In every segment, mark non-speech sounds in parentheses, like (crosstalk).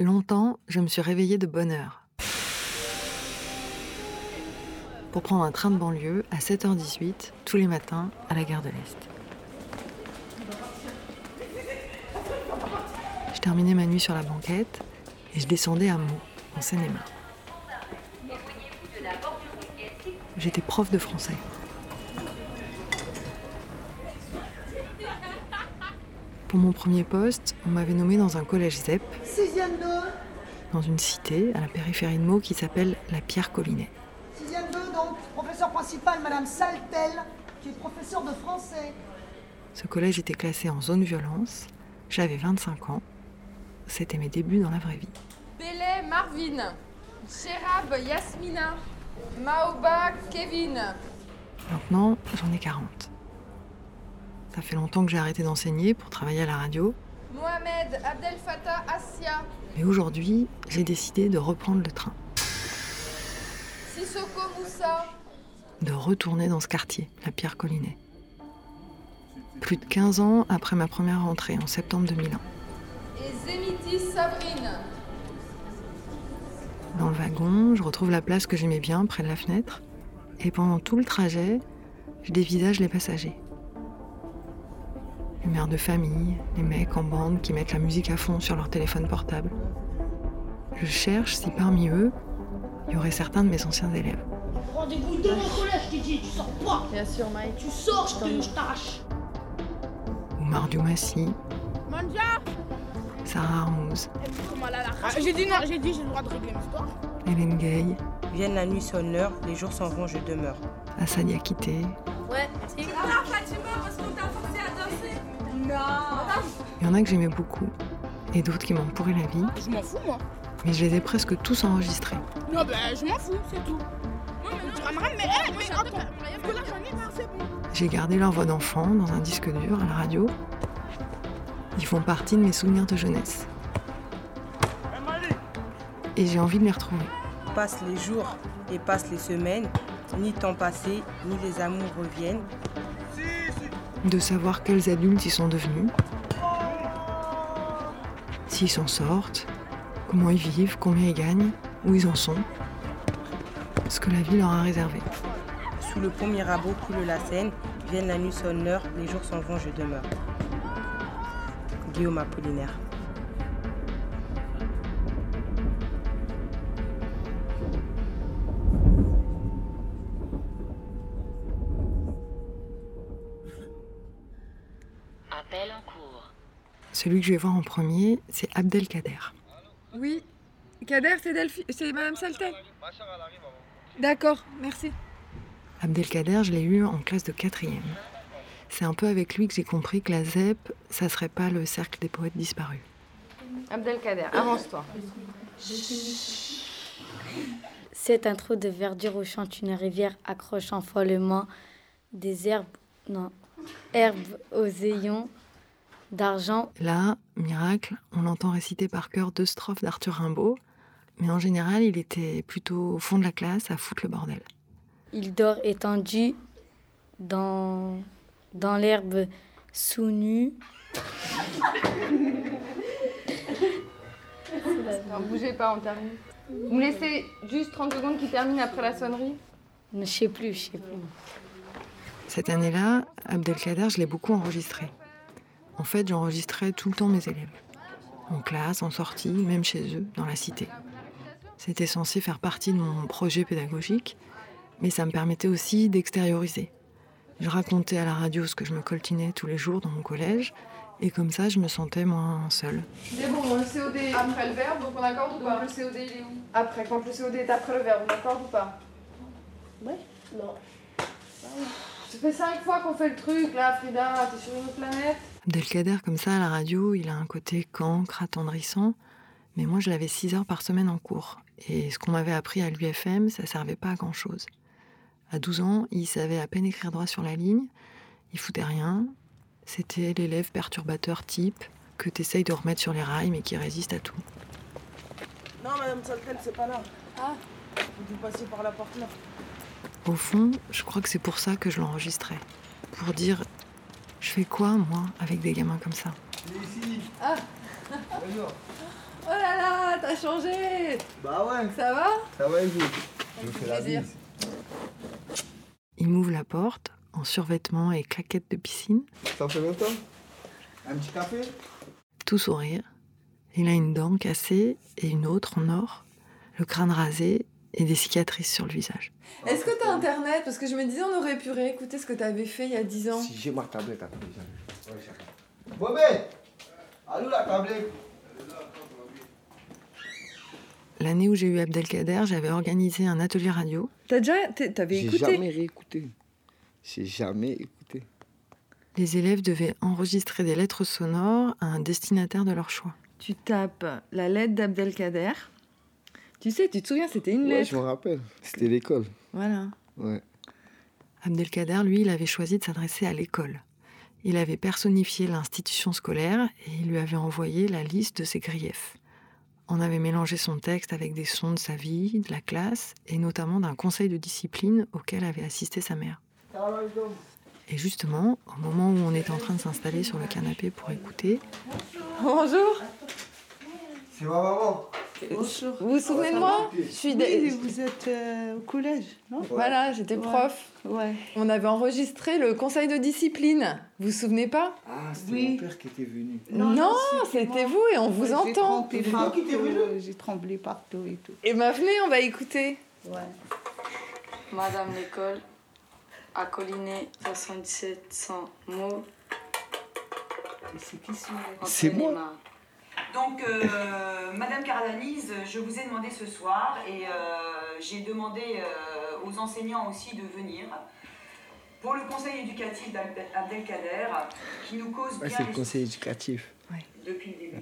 Longtemps, je me suis réveillée de bonne heure. Pour prendre un train de banlieue à 7h18 tous les matins à la gare de l'Est. Je terminais ma nuit sur la banquette et je descendais à Meaux, en Seine-et-Marne. J'étais prof de français. Pour mon premier poste, on m'avait nommé dans un collège ZEP, Sixième 2, dans une cité à la périphérie de Meaux qui s'appelle la Pierre-Collinet. sixième 2 donc, professeur principal Madame Saltel, qui est professeur de français. Ce collège était classé en zone violence. J'avais 25 ans. C'était mes débuts dans la vraie vie. Belay Marvin. Sherab Yasmina. Maoba Kevin. Maintenant, j'en ai 40. Ça fait longtemps que j'ai arrêté d'enseigner pour travailler à la radio. Mohamed Abdel Fattah Assia. Mais aujourd'hui, j'ai décidé de reprendre le train, Sissoko Moussa. de retourner dans ce quartier, la Pierre-Collinet. Plus de 15 ans après ma première rentrée en septembre 2001. Et Zemitis Sabrine. Dans le wagon, je retrouve la place que j'aimais bien près de la fenêtre. Et pendant tout le trajet, je dévisage les passagers. Les mères de famille, les mecs en bande qui mettent la musique à fond sur leur téléphone portable. Je cherche si parmi eux, il y aurait certains de mes anciens élèves. Rendez-vous de mon collège, Titi, tu sors pas Bien sûr, Mike. Tu sors, je te je t'arrache Ou Mardiou Massi, Manja Sarah Armouz, Ah, J'ai dit non, j'ai dit j'ai le droit de régler l'histoire. Hélène Gay, Vienne la nuit sonne l'heure, les jours s'en vont, je demeure. Assad Yakité. Ouais, y en a que j'aimais beaucoup et d'autres qui m'ont pourri la vie, Je m'en fous, moi. mais je les ai presque tous enregistrés. Non, ben, je m'en fous, c'est tout. Non, mais tu ramènes, mais, mais attends, que là, j'en ai marre, c'est bon. J'ai gardé leur voix d'enfant dans un disque dur à la radio. Ils font partie de mes souvenirs de jeunesse. Et j'ai envie de les retrouver. Passent les jours et passent les semaines, ni temps passé, ni les amours reviennent. De savoir quels adultes ils sont devenus. S'ils s'en sortent, comment ils vivent, combien ils gagnent, où ils en sont. Ce que la vie leur a réservé. Sous le pont Mirabeau coule la Seine, Vienne la nuit sonne l'heure, les jours s'en vont, je demeure. Guillaume Apollinaire. Appel en cours. Celui que je vais voir en premier, c'est Abdelkader. Oui. Kader, c'est Delphi... c'est Madame Saltel. D'accord, merci. Abdelkader, je l'ai eu en classe de quatrième. C'est un peu avec lui que j'ai compris que la ZEP, ça serait pas le cercle des poètes disparus. Abdelkader, avance-toi. Cette intro de verdure où chante une rivière accrochant follement des herbes, non, herbes aux ayons d'argent. Là, miracle, on l'entend réciter par cœur deux strophes d'Arthur Rimbaud, mais en général, il était plutôt au fond de la classe à foutre le bordel. Il dort étendu dans, dans l'herbe sous nu. (laughs) Non, bougez pas, on termine. Vous me laissez juste 30 secondes qui termine après la sonnerie? Je sais plus, je sais plus. Cette année-là, Abdelkader, je l'ai beaucoup enregistré. En fait, j'enregistrais tout le temps mes élèves. En classe, en sortie, même chez eux, dans la cité. C'était censé faire partie de mon projet pédagogique, mais ça me permettait aussi d'extérioriser. Je racontais à la radio ce que je me coltinais tous les jours dans mon collège, et comme ça, je me sentais moins seule. C'est bon, le COD est après le verbe, donc on accorde ou pas? Le COD il est où? Après, quand le COD est après le verbe, on accorde ou pas? Ouais Non. Ça fait 5 fois qu'on fait le truc là, Frida, t'es sur une autre planète? Abdelkader, comme ça, à la radio, il a un côté cancre, attendrissant, mais moi, je l'avais 6 heures par semaine en cours. Et ce qu'on m'avait appris à l'UFM, ça servait pas à grand-chose. À 12 ans, il savait à peine écrire droit sur la ligne, il foutait rien. C'était l'élève perturbateur type que t'essayes de remettre sur les rails, mais qui résiste à tout. Non, Madame Saltel, c'est pas là. Ah Vous passez par la porte là. Au fond, je crois que c'est pour ça que je l'enregistrais. Pour dire, je fais quoi, moi, avec des gamins comme ça? Oh là là, t'as changé. Bah ouais, Ça va? Ça va et vous Je fais la bise. Il m'ouvre la porte, en survêtement et claquettes de piscine, Ça fait longtemps Un petit café? Tout sourire. Il a une dent cassée et une autre en or, le crâne rasé et des cicatrices sur le visage. Est-ce que t'as internet? Parce que je me disais, on aurait pu réécouter ce que t'avais fait il y a 10 ans. Si j'ai ma tablette après, j'arrive. Ouais, j'arrive. Bobé Allô la tablette? L'année où j'ai eu Abdelkader, j'avais organisé un atelier radio. T'as déjà. T'avais J'ai écouté? jamais réécouté. J'ai jamais écouté. Les élèves devaient enregistrer des lettres sonores à un destinataire de leur choix. Tu tapes la lettre d'Abdelkader. Tu sais, tu te souviens, c'était une Ouais, lettre. je me rappelle. C'était l'école. Voilà. Ouais. Abdelkader, lui, il avait choisi de s'adresser à l'école. Il avait personnifié l'institution scolaire et il lui avait envoyé la liste de ses griefs. On avait mélangé son texte avec des sons de sa vie, de la classe et notamment d'un conseil de discipline auquel avait assisté sa mère. Et justement, au moment où on était en train de s'installer sur le canapé pour écouter, Bonjour. C'est ma maman. Bonjour. Vous vous souvenez de moi Je suis. Oui, vous êtes euh, au collège, non Voilà, j'étais Ouais. prof. Ouais. On avait enregistré le conseil de discipline. Vous vous souvenez pas Ah, c'était Oui. mon père qui était venu. Non, c'était vous et on vous J'ai entend. tremblé euh, J'ai tremblé partout et tout. Et ma venez, on va écouter. Ouais. Madame l'école a colliné 7700 mots. C'est moi. Donc, euh, Madame Caradanise, je vous ai demandé ce soir et euh, j'ai demandé euh, aux enseignants aussi de venir pour le conseil éducatif d'Abdel- Abdelkader qui nous cause Ouais, bien c'est le conseil éducatif. depuis le début.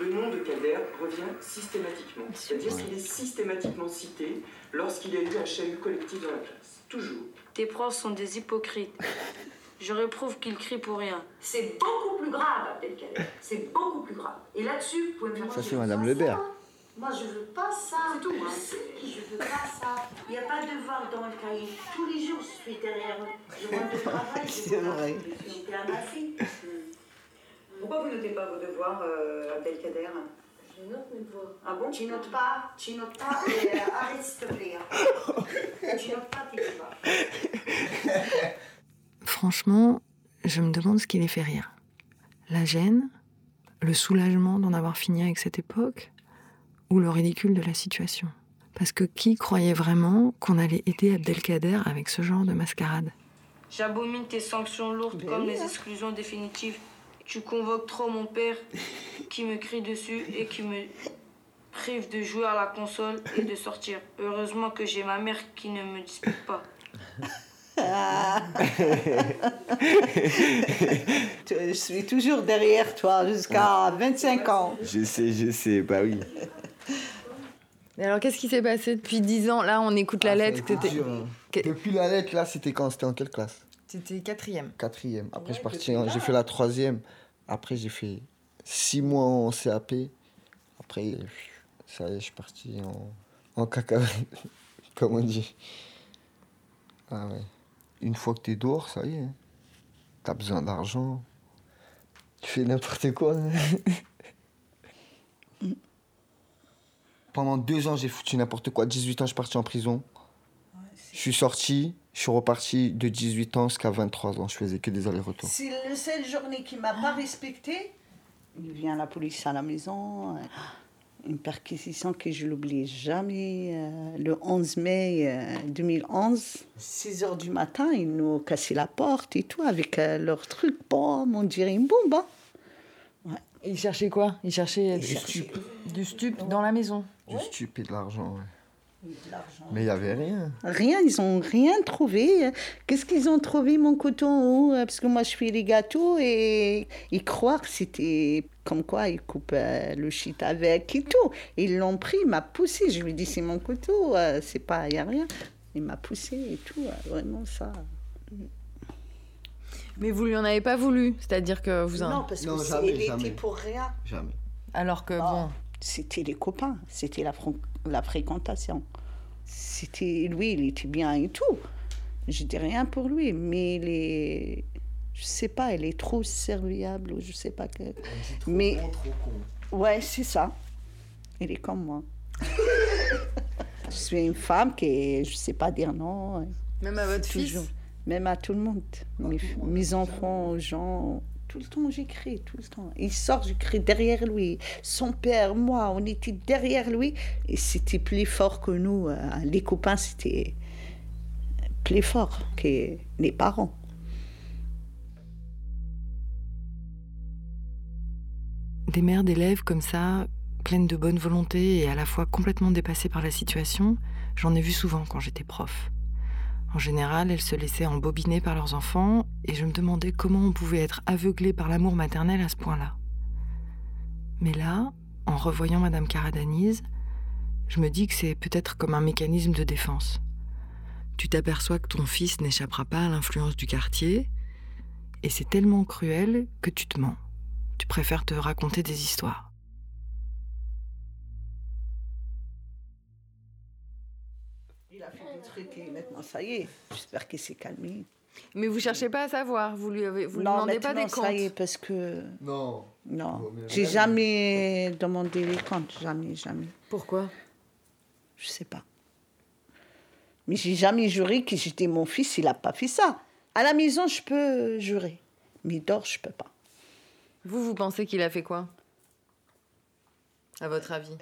Le nom de Kader revient systématiquement, c'est-à-dire qu'il est systématiquement cité lorsqu'il y a eu un chahut collectif dans la classe. Toujours. Tes profs sont des hypocrites. Je réprouve qu'ils crient pour rien. C'est beaucoup plus grave, Abdelkader. C'est beaucoup plus grave. Et là-dessus, vous pouvez me faire Ça, c'est Madame Lebert. Moi, je veux pas ça. C'est tout. hein. Je veux pas ça. Il n'y a pas de devoir dans le cahier. Tous les jours, je suis derrière eux. Je rentre de travail. (laughs) C'est vrai. Je suis à ma fille. Pourquoi vous notez pas vos devoirs, euh, Abdelkader? Je note mes devoirs. Ah bon? Tu notes pas, tu notes pas et euh, arrête s'il te plaît. hein. tu notes pas tes devoirs. franchement, je me demande ce qui les fait rire. La gêne, le soulagement d'en avoir fini avec cette époque, ou le ridicule de la situation. Parce que qui croyait vraiment qu'on allait aider Abdelkader avec ce genre de mascarade? J'abomine tes sanctions lourdes Ben comme oui, les hein. exclusions définitives. Tu convoques trop mon père qui me crie dessus et qui me prive de jouer à la console et de sortir. Heureusement que j'ai ma mère qui ne me dispute pas. (laughs) Je suis toujours derrière toi jusqu'à 25 ans. Je sais, je sais, bah oui. Et alors, qu'est-ce qui s'est passé depuis 10 ans? Là, on écoute la Ah, lettre. dur, hein. Que- Depuis la lettre, là, c'était quand? C'était en quelle classe? C'était quatrième. Quatrième. Après, je suis Ouais, parti, j'ai fait la troisième. Après, j'ai fait six mois en CAP. Après, ça y est, je suis parti en, en cacahuète, (laughs) comme on dit. Ah ouais. Une fois que t'es dehors, ça y est. hein. T'as besoin d'argent. Tu fais n'importe quoi. hein. (laughs) Pendant deux ans, j'ai foutu n'importe quoi. 18 ans, je suis parti en prison. Je suis sorti, je suis reparti de 18 ans jusqu'à 23 ans. Je faisais que des allers-retours. C'est la seule journée qui m'a pas respecté. Il vient la police à la maison. Euh, Une perquisition que je l'oublie jamais. euh, Le 11 mai euh, 2011, 6 heures du matin, ils nous cassaient la porte et tout avec euh, leur truc. Bon, on dirait une bombe. hein. Et il cherchait quoi? Il cherchait Du stup. du stup dans la maison. Du stup et de l'argent, ouais. Mais il n'y avait rien. Rien, ils ont rien trouvé. Qu'est-ce qu'ils ont trouvé, mon coton Parce que moi, je fais les gâteaux et ils croient que c'était comme quoi ils coupent euh, le shit avec et tout. Ils l'ont pris, il m'a poussé. Je lui ai dit, c'est mon couteau, euh, c'est pas, il n'y a rien. Il m'a poussé et tout, euh, vraiment ça. Mais vous lui en avez pas voulu? C'est-à-dire que vous en. Non, parce Non, que jamais, jamais. était pour rien. Jamais. Alors que bon. C'était les copains, c'était la, la fréquentation. C'était lui, il était bien et tout. Je dis rien pour lui, mais il est, je sais pas, il est trop serviable ou je sais pas que. Mais- trop con. Ouais, c'est ça. Il est comme moi. (laughs) je suis une femme qui, je sais pas dire non. Même à votre fils Toujours. Même à tout le monde. Mes, mes enfants, aux gens. Tout le temps, j'écris, tout le temps. Il sort, j'écris derrière lui. Son père, moi, on était derrière lui. Et c'était plus fort que nous. Euh, Les copains, c'était plus fort que les parents. Des mères d'élèves comme ça, pleines de bonne volonté et à la fois complètement dépassées par la situation, j'en ai vu souvent quand j'étais prof. En général, elles se laissaient embobiner par leurs enfants et je me demandais comment on pouvait être aveuglé par l'amour maternel à ce point-là. Mais là, en revoyant Madame Caradanise, je me dis que c'est peut-être comme un mécanisme de défense. Tu t'aperçois que ton fils n'échappera pas à l'influence du quartier, et c'est tellement cruel que tu te mens. Tu préfères te raconter des histoires. Il a fait des trucs et maintenant, ça y est. J'espère qu'il s'est calmé. Mais vous cherchez pas à savoir, vous lui, avez, vous lui non, demandez pas des comptes. ça y est, parce que... Non. Non. J'ai jamais demandé les comptes. Jamais, jamais. Pourquoi? Je sais pas. Mais j'ai jamais juré que j'étais mon fils, il a pas fait ça. À la maison, je peux jurer. Mais dehors, je peux pas. Vous, vous pensez qu'il a fait quoi? À votre avis?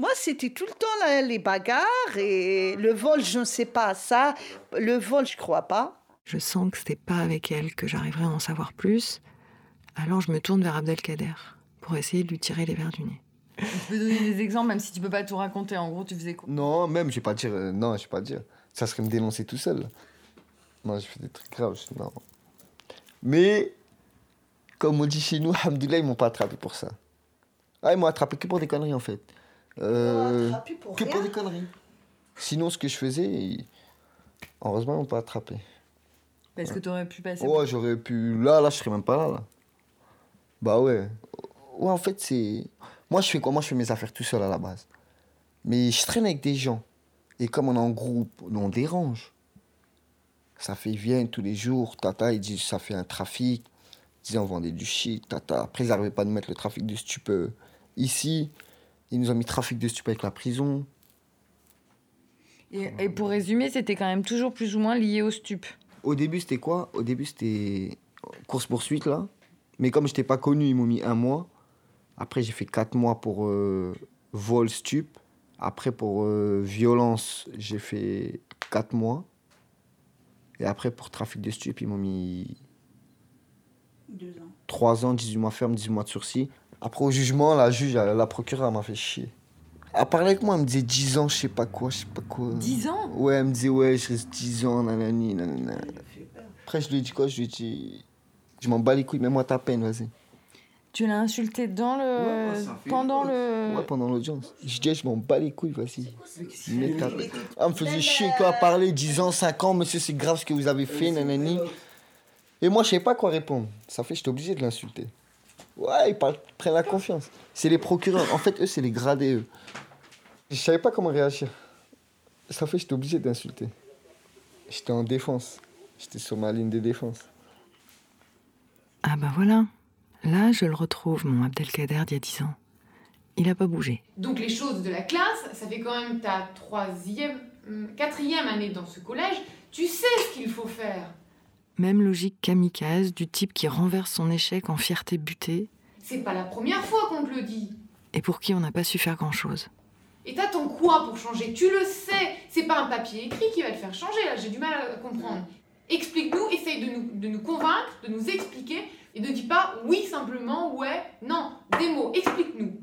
Moi, c'était tout le temps là, les bagarres et le vol, je ne sais pas ça. Le vol, je crois pas. Je sens que c'était pas avec elle que j'arriverais à en savoir plus. Alors je me tourne vers Abdelkader pour essayer de lui tirer les verres du nez. Tu peux donner des exemples, même si tu peux pas tout raconter. En gros, tu faisais quoi? Non, même, je vais pas dire. euh, non, je vais pas dire. Ça serait me dénoncer tout seul. Non, j'ai fait des trucs graves. je- Non. Mais, comme on dit chez nous, Alhamdoulilah, ils m'ont pas attrapé pour ça. Ah, ils m'ont attrapé que pour des conneries, en fait. Euh, attrapé pour que pour rien des conneries. Sinon, ce que je faisais, ils- heureusement, ils m'ont pas attrapé. Parce que t'aurais pu passer. Ouais, j'aurais pu. Là, là, je serais même pas là, là. Bah ouais. Ouais, en fait, c'est. Moi, je fais quoi? Moi, je fais mes affaires tout seul à la base. Mais je traîne avec des gens. Et comme on est en groupe, on dérange. Ça fait, ils viennent tous les jours. Tata, ils disent, ça fait un trafic. Ils disaient, on vendait du shit. Tata. Après, ils n'arrivaient pas à nous mettre le trafic de stup euh, ici. Ils nous ont mis trafic de stup avec la prison. Et, et pour résumer, c'était quand même toujours plus ou moins lié au stup. Au début, c'était quoi? Au début, c'était course-poursuite, là. Mais comme je n'étais pas connu, ils m'ont mis un mois. Après, j'ai fait quatre mois pour euh, vol stup. Après, pour euh, violence, j'ai fait quatre mois. Et après, pour trafic de stup, ils m'ont mis Deux ans. 3 ans, 18 mois ferme, 18 mois de sursis. Après, au jugement, la juge, la, la procureure, elle m'a fait chier. Elle parlait avec moi, elle me disait 10 ans, je sais pas quoi, je sais pas quoi. 10 ans? Ouais, elle me disait, ouais, je reste 10 ans, nanani, nanana. Après, je lui ai dit quoi? Je lui ai dit, je m'en bats les couilles, mets-moi ta peine, vas-y. Tu l'as insulté dans le. pendant le. Ouais, pendant l'audience. Je dis, je m'en bats les couilles, vas-y. Mets ta peine. Elle me faisait chier, quoi, à parler, 10 ans, 5 ans, monsieur, c'est grave ce que vous avez fait, nanani. Et moi, je savais pas quoi répondre. Ça fait, j'étais obligé de l'insulter. Ouais, ils parlent, ils prennent la confiance. C'est les procureurs. En fait, eux, c'est les gradés, eux. Je savais pas comment réagir. Ça fait, j'étais obligé d'insulter. J'étais en défense. J'étais sur ma ligne de défense. Ah bah voilà. Là, je le retrouve, mon Abdelkader d'il y a 10 ans. Il a pas bougé. Donc les choses de la classe, ça fait quand même ta troisième, hum, quatrième année dans ce collège. Tu sais ce qu'il faut faire. Même logique kamikaze du type qui renverse son échec en fierté butée C'est pas la première fois qu'on te le dit. et pour qui on n'a pas su faire grand-chose. Et t'attends quoi pour changer Tu le sais. C'est pas un papier écrit qui va te faire changer. Là, j'ai du mal à comprendre. Explique-nous, essaye de nous, de nous convaincre, de nous expliquer, et ne dis pas oui simplement, ouais, non. Des mots. Explique-nous.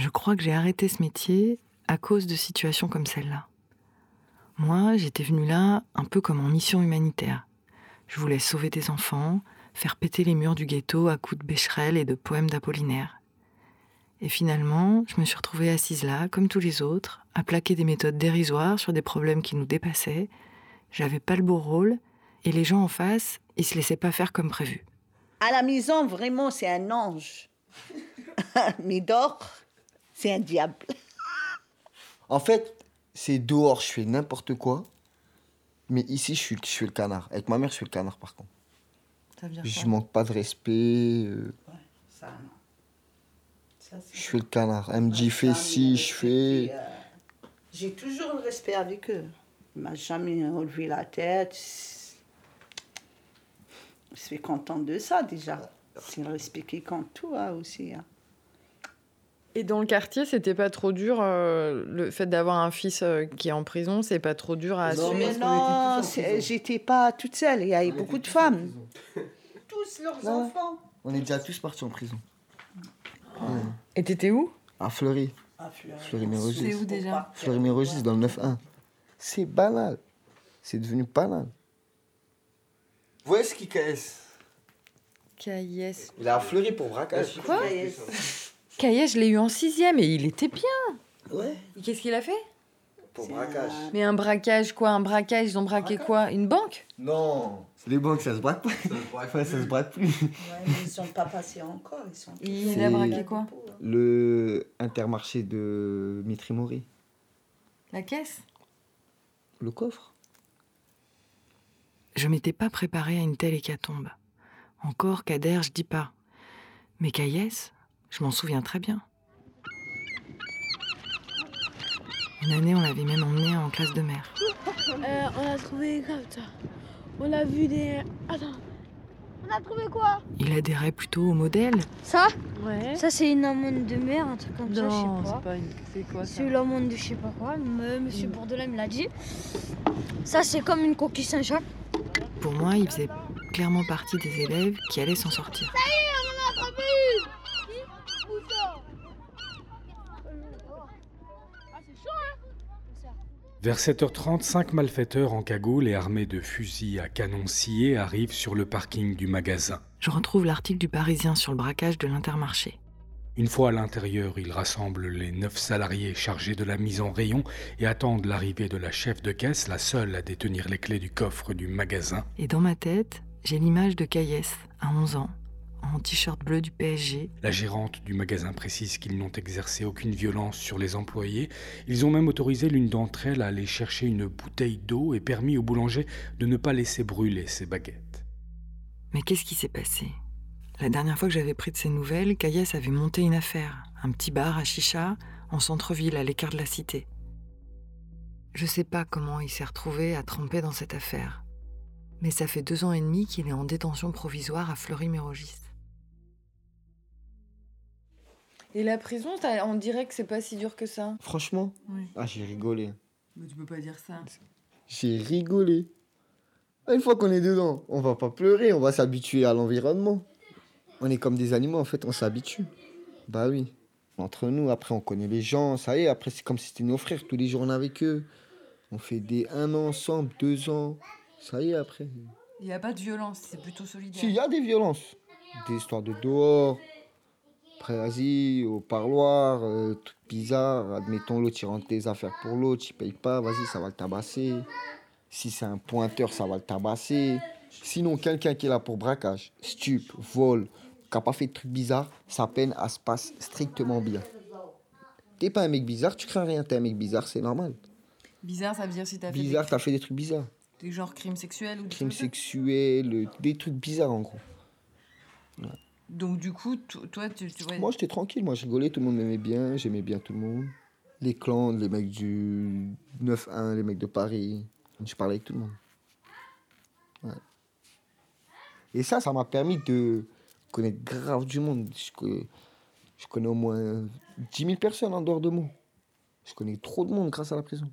Je crois que j'ai arrêté ce métier à cause de situations comme celle-là. Moi, j'étais venue là un peu comme en mission humanitaire. Je voulais sauver des enfants, faire péter les murs du ghetto à coups de bécherel et de poèmes d'Apollinaire. Et finalement, je me suis retrouvée assise là, comme tous les autres, à plaquer des méthodes dérisoires sur des problèmes qui nous dépassaient. J'avais pas le beau rôle, et les gens en face, ils se laissaient pas faire comme prévu. À la maison, vraiment, c'est un ange. (laughs) Mais dehors, c'est un diable. En fait, c'est dehors, je fais n'importe quoi. Mais ici, je suis, je suis le canard. Avec ma mère, je suis le canard, par contre. Ça veut dire Je quoi manque pas de respect. euh, Ça, non. Ça, c'est- je fais le canard. Elle me dit, fais ci, je fais. euh, J'ai toujours le respect avec eux. Il m'a jamais relevé la tête. Je suis contente de ça déjà. C'est le respect qui compte tout hein, aussi. hein. Et dans le quartier, c'était pas trop dur euh, le fait d'avoir un fils euh, qui est en prison, c'est pas trop dur à Non, assumer. mais non, c'est- j'étais pas toute seule. Il y avait beaucoup de femmes. (laughs) Tous leurs Ouais. enfants. On est déjà tous partis en prison. Ouais. Et t'étais où? À Fleury. À Fleury. Fleury-Mérogis. C'est où déjà? Fleury-Mérogis, dans le 9-1. C'est banal. C'est devenu banal. Vous voyez ce qui casse Caillès. Il a à Fleury pour braquage. Quoi? Caillès, je l'ai eu en sixième et il était bien. Ouais. Et Qu'est-ce qu'il a fait? Pour braquage. Mais un braquage, quoi Un braquage, ils ont braqué quoi? Une banque? Non. Les banques, ça se braque pas. Ouais, ça se braque plus. Ouais, mais (laughs) ils sont pas passés encore. Ils sont Il a braqué quoi Le Intermarché de Mitrimori. La caisse? Le coffre. Je m'étais pas préparée à une telle hécatombe. Encore Kader, je dis pas. Mais Caïès, je m'en souviens très bien. Une année, on l'avait même emmené en classe de mer. Euh, on a trouvé grave ça. On a vu des. Attends. On a trouvé quoi? Il adhérait plutôt au modèle. Ça? Ouais. Ça, c'est une amende de mer, un truc comme ça, je Non, sais c'est pas. pas une. C'est quoi ça? C'est l'amende de je sais pas quoi. M- Monsieur Bourdelin me l'a dit. Ça, c'est comme une coquille Saint-Jacques. Pour moi, il faisait clairement partie des élèves qui allaient s'en sortir. Ça y est, on en a attrapé une Où ça Ah, c'est chaud, hein Vers 7h30, cinq malfaiteurs en cagoule et armés de fusils à canon sciés arrivent sur le parking du magasin. Je retrouve l'article du Parisien sur le braquage de l'intermarché. Une fois à l'intérieur, ils rassemblent les neuf salariés chargés de la mise en rayon et attendent l'arrivée de la chef de caisse, la seule à détenir les clés du coffre du magasin. Et dans ma tête, j'ai l'image de Caïès, à 11 ans, en t-shirt bleu du PSG, La gérante du magasin précise qu'ils n'ont exercé aucune violence sur les employés. Ils ont même autorisé l'une d'entre elles à aller chercher une bouteille d'eau et permis au boulanger de ne pas laisser brûler ses baguettes. Mais qu'est-ce qui s'est passé? La dernière fois que j'avais pris de ses nouvelles, Caïès avait monté une affaire, un petit bar à chicha, en centre-ville, à l'écart de la cité. Je sais pas comment il s'est retrouvé à tremper dans cette affaire, mais ça fait deux ans et demi qu'il est en détention provisoire à Fleury-Mérogis. Et la prison, on dirait que c'est pas si dur que ça. Franchement, Oui. ah, j'ai rigolé. Mais tu peux pas dire ça. J'ai rigolé. Ah, Une fois qu'on est dedans, on va pas pleurer, on va s'habituer à l'environnement. On est comme des animaux, en fait, on s'habitue. Bah oui. Entre nous, après, on connaît les gens, ça y est, après, c'est comme si c'était nos frères, tous les jours, on est avec eux. On fait des un an ensemble, deux ans. Ça y est, après. Il n'y a pas de violence, c'est plutôt solidaire. Si, il y a des violences. Des histoires de dehors. Après, vas-y, au parloir, euh, trucs bizarres. Admettons, l'autre, il rentre tes affaires pour l'autre, il paye pas, vas-y, ça va le tabasser. Si c'est un pointeur, ça va le tabasser. Sinon, quelqu'un qui est là pour braquage, stup, vol, qui n'a pas fait de trucs bizarres, sa peine, elle se passe strictement bien. T'es pas un mec bizarre, tu crains rien, t'es un mec bizarre, c'est normal. Bizarre, ça veut dire si t'as fait Bizarre, des, t'as fait des trucs bizarres. des genres crimes sexuels ou des Crimes sexuels, des trucs bizarres en gros. Donc du coup, to- toi, tu, tu vois... Moi, j'étais tranquille, moi, je rigolais, tout le monde m'aimait bien, j'aimais bien tout le monde. Les clans, les mecs du 9-1, les mecs de Paris, je parlais avec tout le monde. Et ça, ça m'a permis de connaître grave du monde. Je, co- je connais au moins 10 000 personnes en dehors de moi. Je connais trop de monde grâce à la prison.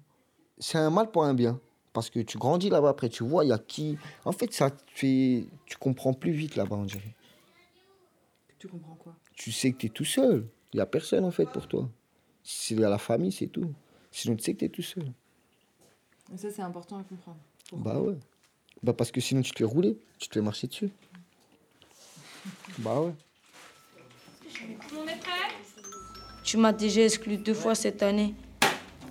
C'est un mal pour un bien. Parce que tu grandis là-bas, après tu vois, il y a qui. En fait, ça fait. Tu comprends plus vite là-bas, on dirait. Tu comprends quoi? Tu sais que tu es tout seul. Il n'y a personne en fait pour toi. C'est la famille, c'est tout. Sinon, tu sais que tu es tout seul. Et ça, c'est important à comprendre. Bah ouais. Bah parce que sinon, tu te fais rouler, tu te fais marcher dessus. (laughs) Bah ouais. Tu m'as déjà exclu deux fois cette année,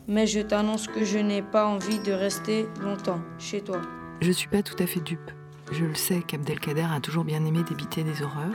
mais je t'annonce que je n'ai pas envie de rester longtemps chez toi. Je suis pas tout à fait dupe. Je le sais qu'Abdelkader a toujours bien aimé débiter des horreurs,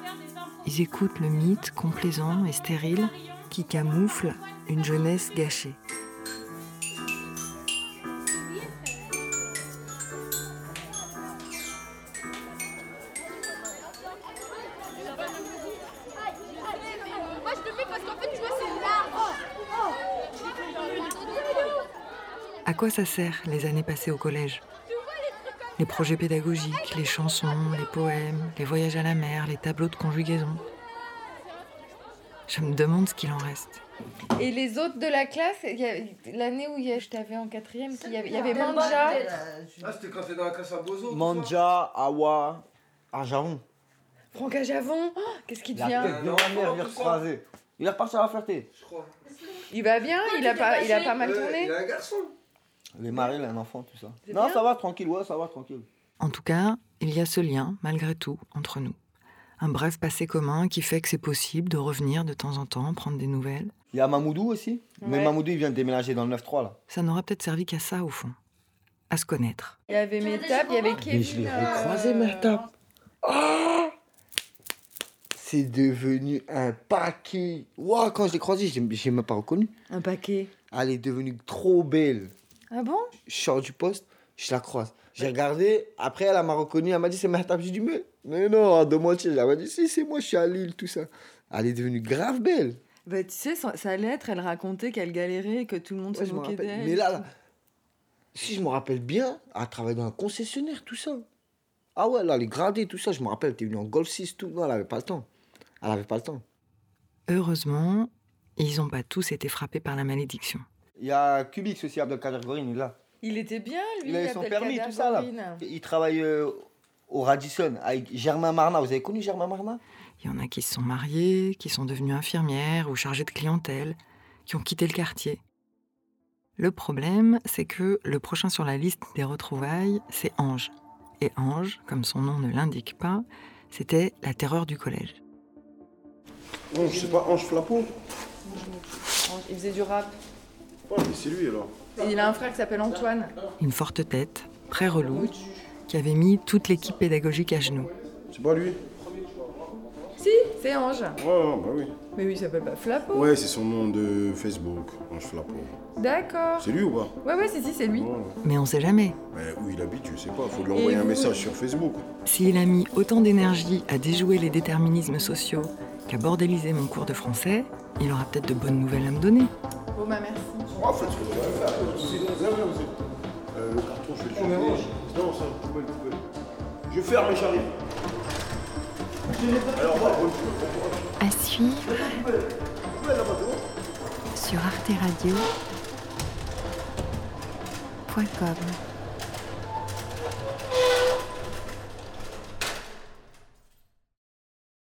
Ils écoutent le mythe complaisant et stérile qui camoufle une jeunesse gâchée. À quoi ça sert les années passées au collège? Les projets pédagogiques, les chansons, les poèmes, les voyages à la mer, les tableaux de conjugaison. Je me demande ce qu'il en reste. Et les autres de la classe, l'année où il y a- je t'avais en quatrième, il y avait, il y avait Manja. Ah, c'était quand t'es dans la classe à Bozo Manja, Awa, Arjavon. Franck Ajavon, oh, qu'est-ce qu'il devient tête de ma mère vient. Il est reparti à la ferté. Je crois. Il va bien, il a pas, il a pas mal tourné. Il a un garçon. Il a un enfant, tout ça. Non, ça va, tranquille, ouais, ça va, tranquille. En tout cas, il y a ce lien, malgré tout, entre nous. Un bref passé commun qui fait que c'est possible de revenir de temps en temps, prendre des nouvelles. Il y a Mamoudou aussi. Mais Ouais. Mamoudou, il vient de déménager dans le 9-3, là. Ça n'aura peut-être servi qu'à ça, au fond. À se connaître. Il y avait Métap, il y avait Kevin. Mais je l'ai euh, recroisé, Mertap. Ah C'est devenu un paquet. Ouah, quand je l'ai croisé, j'ai j'ai même pas reconnu. Un paquet. Elle est devenue trop belle. Ah bon? Je sors du poste, je la croise. J'ai regardé, après elle m'a reconnu, elle m'a dit c'est Mertap. J'ai dit mais, mais non, de moitié. Elle m'a dit si, c'est moi, je suis à Lille, tout ça. Elle est devenue grave belle. Bah, tu sais, sa sa lettre, elle racontait qu'elle galérait, que tout le monde Ouais, se moquait d'elle. Mais là, là, si je me rappelle bien, elle travaille dans un concessionnaire, tout ça. Ah ouais, là, les gradés, tout ça, je me rappelle, elle était venue en Golf 6, tout. Non, elle avait pas le temps. Elle avait pas le temps. Heureusement, ils n'ont pas tous été frappés par la malédiction. Il y a Kubix aussi, Abdelkader Gorin, il est là. Il était bien, lui. Il a eu son permis, tout ça, là. Il travaille euh, au Radisson avec Germain Marna. Vous avez connu Germain Marna? Il y en a qui se sont mariés, qui sont devenus infirmières ou chargées de clientèle, qui ont quitté le quartier. Le problème, c'est que le prochain sur la liste des retrouvailles, c'est Ange. Et Ange, comme son nom ne l'indique pas, c'était la terreur du collège. Ange, c'est pas Ange Flapo Il faisait du rap. Mais c'est lui alors. Et il a un frère qui s'appelle Antoine. Une forte tête, très relou, qui avait mis toute l'équipe pédagogique à genoux. C'est pas lui? Si, c'est Ange. Ouais, ouais, bah oui. Mais lui, il s'appelle pas Flapo. Ouais, c'est son nom de Facebook, Ange Flapo. D'accord. C'est lui ou pas? Ouais, ouais, si, si, c'est lui. Mais on sait jamais. Mais où il habite, je sais pas. Faut lui envoyer un vous message sur Facebook. S'il a mis autant d'énergie à déjouer les déterminismes sociaux qu'à bordéliser mon cours de français, il aura peut-être de bonnes nouvelles à me donner. Bon, bah, merci. Ah, faites ce faire. Vous êtes- Euh, le carton, je vais le jeter. Non, ça, poubelle, poubelle. Je ferme et j'arrive. Alors, moi, À suivre sur arteradio.com.